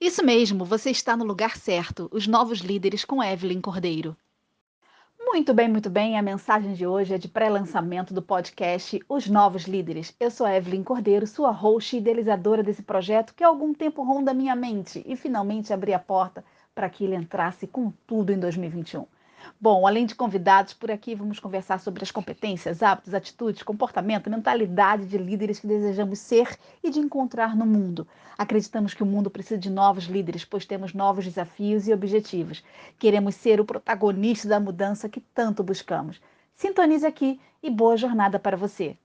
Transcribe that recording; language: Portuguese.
Isso mesmo, você está no lugar certo. Os novos líderes com Evelyn Cordeiro. Muito bem, muito bem. A mensagem de hoje é de pré-lançamento do podcast Os Novos Líderes. Eu sou Evelyn Cordeiro, sua host e idealizadora desse projeto que há algum tempo ronda minha mente e finalmente abri a porta para que ele entrasse com tudo em 2021. Bom, além de convidados, por aqui vamos conversar sobre as competências, hábitos, atitudes, comportamento, mentalidade de líderes que desejamos ser e de encontrar no mundo. Acreditamos que o mundo precisa de novos líderes, pois temos novos desafios e objetivos. Queremos ser o protagonista da mudança que tanto buscamos. Sintonize aqui e boa jornada para você.